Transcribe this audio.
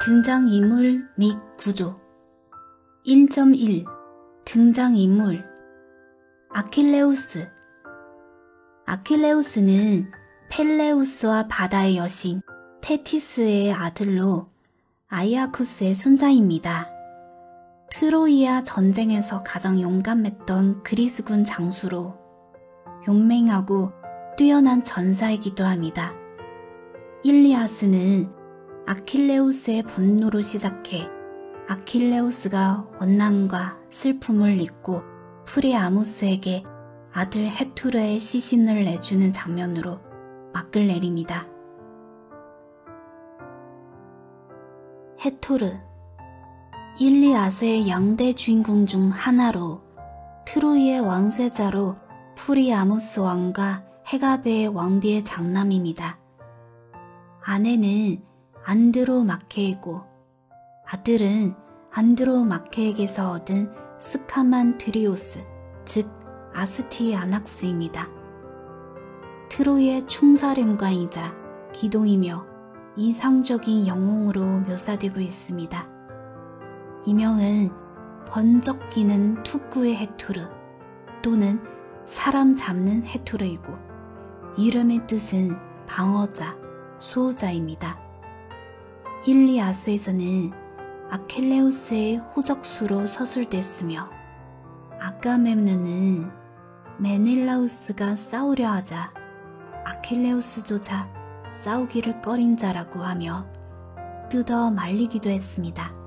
등장인물 및 구조 1.1 등장인물 아킬레우스 아킬레우스는 펠레우스와 바다의 여신 테티스의 아들로 아이아쿠스의 손자입니다. 트로이아 전쟁에서 가장 용감했던 그리스군 장수로 용맹하고 뛰어난 전사이기도 합니다. 일리아스는 아킬레우스의 분노로 시작해 아킬레우스가 원난과 슬픔을 잊고 프리아무스에게 아들 헤토르의 시신을 내주는 장면으로 막을 내립니다. 헤토르 일리아스의 양대 주인공 중 하나로 트로이의 왕세자로 프리아무스 왕과 헤카베 왕비의 장남입니다. 아내는 안드로마케이고 아들은 안드로마케에게서 얻은 스카만드리오스, 즉 아스티아낙스입니다. 트로이의 총사령관이자 기둥이며 이상적인 영웅으로 묘사되고 있습니다. 이명은 번쩍기는 투구의 해투르 또는 사람 잡는 해투르이고 이름의 뜻은 방어자, 수호자입니다. 일리아스에서는 아켈레우스의 호적수로 서술됐으며 아가멤눈은 메닐라우스가 싸우려 하자 아킬레우스조차 싸우기를 꺼린 자라고 하며 뜯어 말리기도 했습니다.